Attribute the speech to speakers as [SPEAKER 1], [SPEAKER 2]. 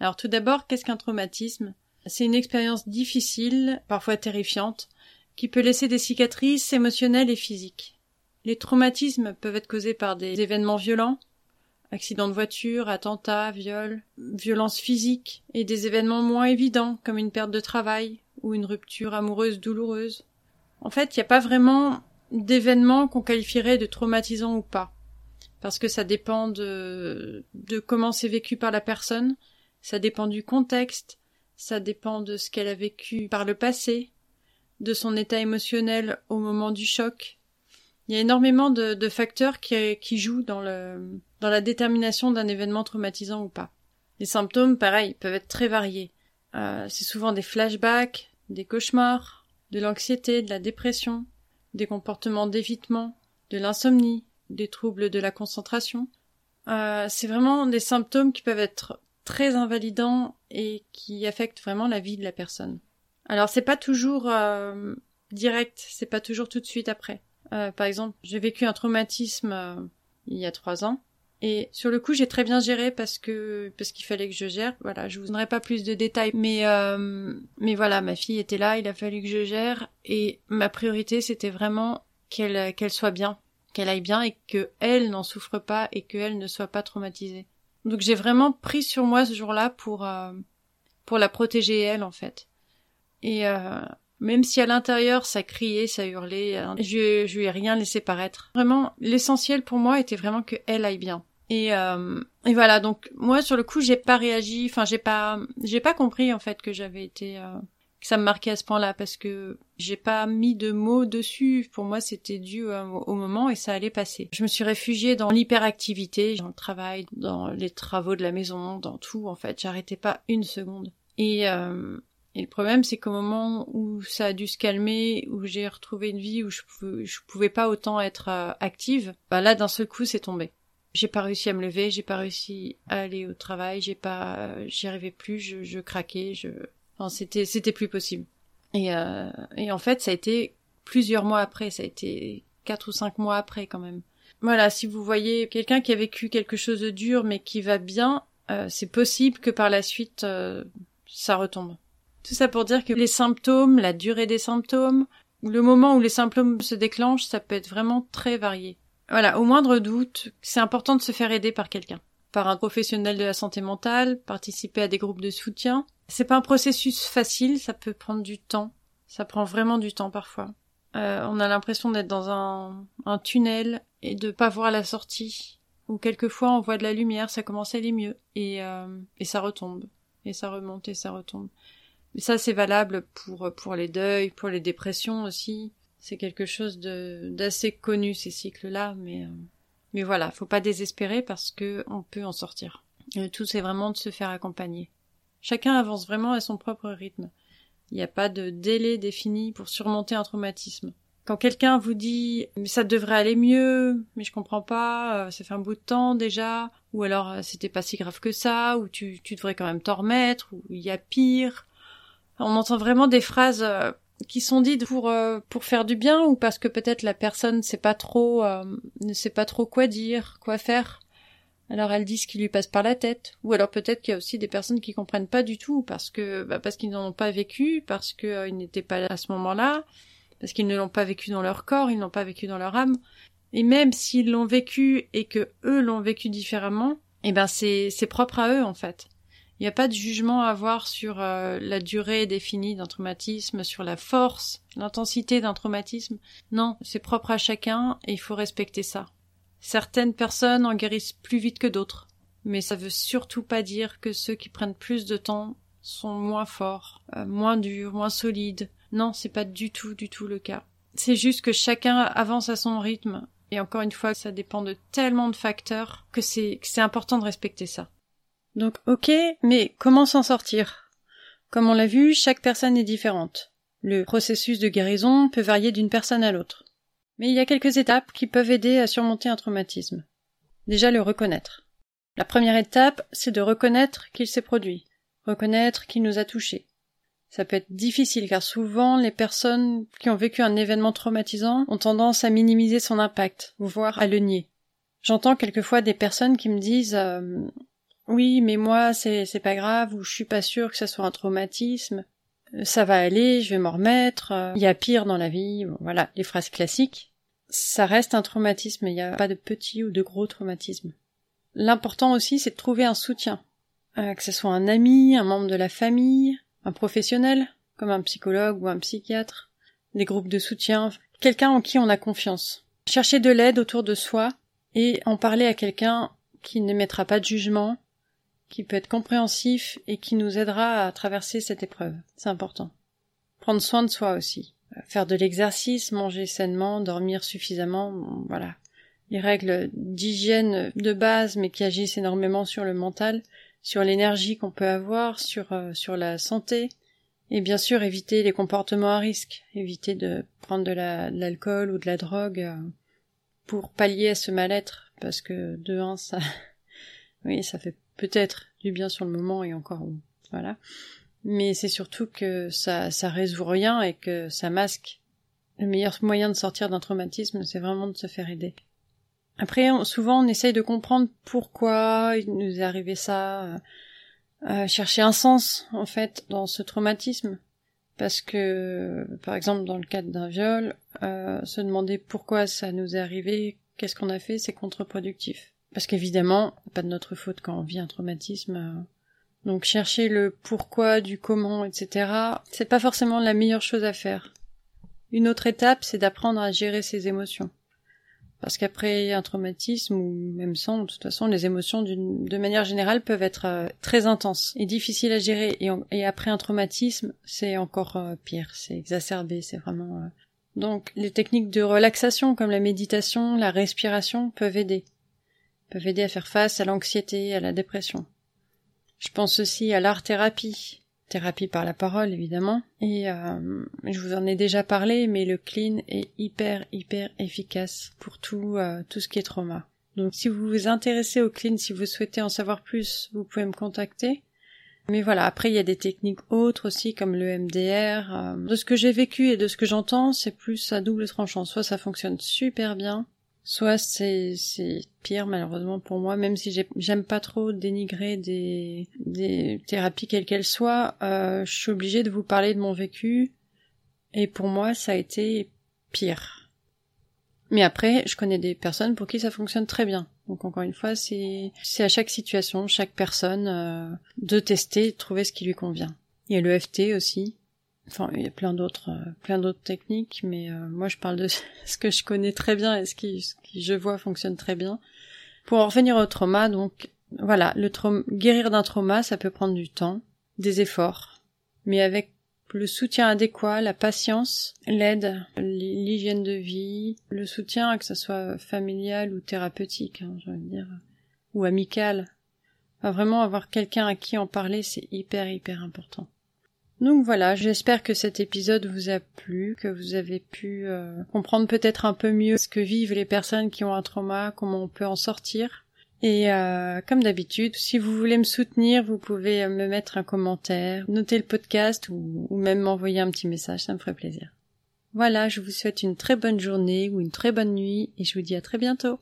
[SPEAKER 1] Alors tout d'abord, qu'est-ce qu'un traumatisme? C'est une expérience difficile, parfois terrifiante, qui peut laisser des cicatrices émotionnelles et physiques. Les traumatismes peuvent être causés par des événements violents, accidents de voiture, attentats, viols, violences physiques, et des événements moins évidents, comme une perte de travail ou une rupture amoureuse douloureuse. En fait, il n'y a pas vraiment d'événements qu'on qualifierait de traumatisants ou pas, parce que ça dépend de, de comment c'est vécu par la personne, ça dépend du contexte, ça dépend de ce qu'elle a vécu par le passé, de son état émotionnel au moment du choc. Il y a énormément de, facteurs qui, jouent dans, la détermination d'un événement traumatisant ou pas. Les symptômes, pareil, peuvent être très variés. Euh, c'est souvent des flashbacks, des cauchemars, de l'anxiété, de la dépression, des comportements d'évitement, de l'insomnie, des troubles de la concentration. Euh, c'est vraiment des symptômes qui peuvent être très invalidant et qui affecte vraiment la vie de la personne. Alors c'est pas toujours euh, direct, c'est pas toujours tout de suite après. Euh, par exemple, j'ai vécu un traumatisme euh, il y a trois ans et sur le coup j'ai très bien géré parce que parce qu'il fallait que je gère. Voilà, je vous donnerai pas plus de détails, mais mais voilà, ma fille était là, il a fallu que je gère et ma priorité c'était vraiment qu'elle qu'elle soit bien, qu'elle aille bien et que elle n'en souffre pas et qu'elle ne soit pas traumatisée. Donc j'ai vraiment pris sur moi ce jour-là pour euh, pour la protéger elle en fait. Et euh, même si à l'intérieur ça criait, ça hurlait, euh, je, je lui ai rien laissé paraître. Vraiment, l'essentiel pour moi était vraiment que elle aille bien. Et, et voilà, donc moi sur le coup j'ai pas réagi, enfin j'ai pas j'ai pas compris en fait que j'avais été que ça me marquait à ce point-là parce que j'ai pas mis de mots dessus. Pour moi, c'était dû au moment et ça allait passer. Je me suis réfugiée dans l'hyperactivité, dans le travail, dans les travaux de la maison, dans tout en fait. J'arrêtais pas une seconde. Et, euh, et le problème, c'est qu'au moment où ça a dû se calmer, où j'ai retrouvé une vie où je pouvais, pouvais pas autant être euh, active, bah là, d'un seul coup, c'est tombé. J'ai pas réussi à me lever, j'ai pas réussi à aller au travail, j'ai pas, j'y arrivais plus, je, je craquais, je, c'était c'était plus possible. Et, euh, et en fait, ça a été plusieurs mois après, ça a été quatre ou cinq mois après quand même. Voilà, si vous voyez quelqu'un qui a vécu quelque chose de dur mais qui va bien, euh, c'est possible que par la suite euh, ça retombe. Tout ça pour dire que les symptômes, la durée des symptômes, le moment où les symptômes se déclenchent, ça peut être vraiment très varié. Voilà, au moindre doute, c'est important de se faire aider par quelqu'un. Par un professionnel de la santé mentale, participer à des groupes de soutien, c'est pas un processus facile, ça peut prendre du temps. Ça prend vraiment du temps parfois. Euh, on a l'impression d'être dans un, un, tunnel et de pas voir la sortie. Ou quelquefois on voit de la lumière, ça commence à aller mieux et, euh, et ça retombe et ça remonte et ça retombe. Mais ça c'est valable pour pour les deuils, pour les dépressions aussi. C'est quelque chose de d'assez connu ces cycles-là, mais euh, mais voilà, faut pas désespérer parce que on peut en sortir. Le tout c'est vraiment de se faire accompagner. Chacun avance vraiment à son propre rythme. Il n'y a pas de délai défini pour surmonter un traumatisme. Quand quelqu'un vous dit mais ça devrait aller mieux, mais je comprends pas, euh, ça fait un bout de temps déjà, ou alors euh, c'était pas si grave que ça, ou tu, tu devrais quand même t'en remettre, ou il y a pire. On entend vraiment des phrases euh, qui sont dites pour pour faire du bien ou parce que peut-être la personne ne sait pas trop ne sait pas trop quoi dire, quoi faire. Alors elle dit ce qui lui passe par la tête, ou alors peut-être qu'il y a aussi des personnes qui comprennent pas du tout parce que bah, parce qu'ils n'en ont pas vécu, parce qu'ils euh, n'étaient pas à ce moment-là, parce qu'ils ne l'ont pas vécu dans leur corps, ils n'ont pas vécu dans leur âme. Et même s'ils l'ont vécu et que eux l'ont vécu différemment, eh ben c'est c'est propre à eux en fait. Il n'y a pas de jugement à avoir sur euh, la durée définie d'un traumatisme, sur la force, l'intensité d'un traumatisme. Non, c'est propre à chacun et il faut respecter ça. Certaines personnes en guérissent plus vite que d'autres, mais ça veut surtout pas dire que ceux qui prennent plus de temps sont moins forts, euh, moins durs, moins solides. Non, c'est pas du tout, du tout le cas. C'est juste que chacun avance à son rythme. Et encore une fois, ça dépend de tellement de facteurs que c'est, c'est important de respecter ça. Donc ok, mais comment s'en sortir? Comme on l'a vu, chaque personne est différente. Le processus de guérison peut varier d'une personne à l'autre. Mais il y a quelques étapes qui peuvent aider à surmonter un traumatisme. Déjà le reconnaître. La première étape, c'est de reconnaître qu'il s'est produit, reconnaître qu'il nous a touchés. Ça peut être difficile car souvent les personnes qui ont vécu un événement traumatisant ont tendance à minimiser son impact, voire à le nier. J'entends quelquefois des personnes qui me disent euh, oui mais moi c'est pas grave ou je suis pas sûr que ça soit un traumatisme ça va aller, je vais m'en remettre, euh, il y a pire dans la vie, voilà, les phrases classiques. Ça reste un traumatisme, il n'y a pas de petit ou de gros traumatisme. L'important aussi, c'est de trouver un soutien, euh, que ce soit un ami, un membre de la famille, un professionnel, comme un psychologue ou un psychiatre, des groupes de soutien, quelqu'un en qui on a confiance. Chercher de l'aide autour de soi et en parler à quelqu'un qui n'émettra pas de jugement, qui peut être compréhensif et qui nous aidera à traverser cette épreuve. C'est important. Prendre soin de soi aussi. Faire de l'exercice, manger sainement, dormir suffisamment, voilà. Les règles d'hygiène de base mais qui agissent énormément sur le mental, sur l'énergie qu'on peut avoir, sur, euh, sur la santé. Et bien sûr éviter les comportements à risque, éviter de prendre de l'alcool ou de la drogue euh, pour pallier à ce mal-être, parce que de un, ça, oui, ça fait peut-être du bien sur le moment et encore voilà. Mais c'est surtout que ça ça résout rien et que ça masque. Le meilleur moyen de sortir d'un traumatisme, c'est vraiment de se faire aider. Après, souvent, on essaye de comprendre pourquoi il nous est arrivé ça, euh, euh, chercher un sens, en fait, dans ce traumatisme. Parce que, par exemple, dans le cadre d'un viol, euh, se demander pourquoi ça nous est arrivé, qu'est-ce qu'on a fait, c'est contre-productif. Parce qu'évidemment, pas de notre faute quand on vit un traumatisme. Euh. Donc chercher le pourquoi, du comment, etc. C'est pas forcément la meilleure chose à faire. Une autre étape, c'est d'apprendre à gérer ses émotions. Parce qu'après un traumatisme, ou même sans, de toute façon, les émotions de manière générale peuvent être euh, très intenses et difficiles à gérer. Et, après un traumatisme, c'est encore euh, pire, c'est exacerbé, c'est vraiment... Donc les techniques de relaxation comme la méditation, la respiration peuvent aider peuvent aider à faire face à l'anxiété, à la dépression. Je pense aussi à l'art-thérapie, thérapie par la parole évidemment, et euh, je vous en ai déjà parlé, mais le clean est hyper hyper efficace pour tout euh, tout ce qui est trauma. Donc si vous vous intéressez au clean, si vous souhaitez en savoir plus, vous pouvez me contacter. Mais voilà, après il y a des techniques autres aussi comme le MDR. Euh, de ce que j'ai vécu et de ce que j'entends, c'est plus à double tranchant. Soit ça fonctionne super bien, soit c'est pire malheureusement pour moi même si j'aime pas trop dénigrer des thérapies quelles qu'elles soient euh, je suis obligée de vous parler de mon vécu. Et pour moi ça a été pire. Mais après je connais des personnes pour qui ça fonctionne très bien. Donc encore une fois c'est c'est à chaque situation chaque personne euh, de tester de trouver ce qui lui convient. Il y a le FT aussi Enfin, il y a plein d'autres, euh, plein d'autres techniques, mais euh, moi je parle de ce que je connais très bien et ce qui, ce qui je vois fonctionne très bien. Pour en revenir au trauma, donc voilà, le trauma, guérir d'un trauma, ça peut prendre du temps, des efforts, mais avec le soutien adéquat, la patience, l'aide, l'hygiène de vie, le soutien, que ce soit familial ou thérapeutique, hein, j'ai envie de dire, ou amical. vraiment avoir quelqu'un à qui en parler, c'est hyper hyper important. Donc voilà, j'espère que cet épisode vous a plu, que vous avez pu euh, comprendre peut-être un peu mieux ce que vivent les personnes qui ont un trauma, comment on peut en sortir. Et euh, comme d'habitude, si vous voulez me soutenir, vous pouvez me mettre un commentaire, noter le podcast ou, ou même m'envoyer un petit message, ça me ferait plaisir. Voilà, je vous souhaite une très bonne journée ou une très bonne nuit et je vous dis à très bientôt.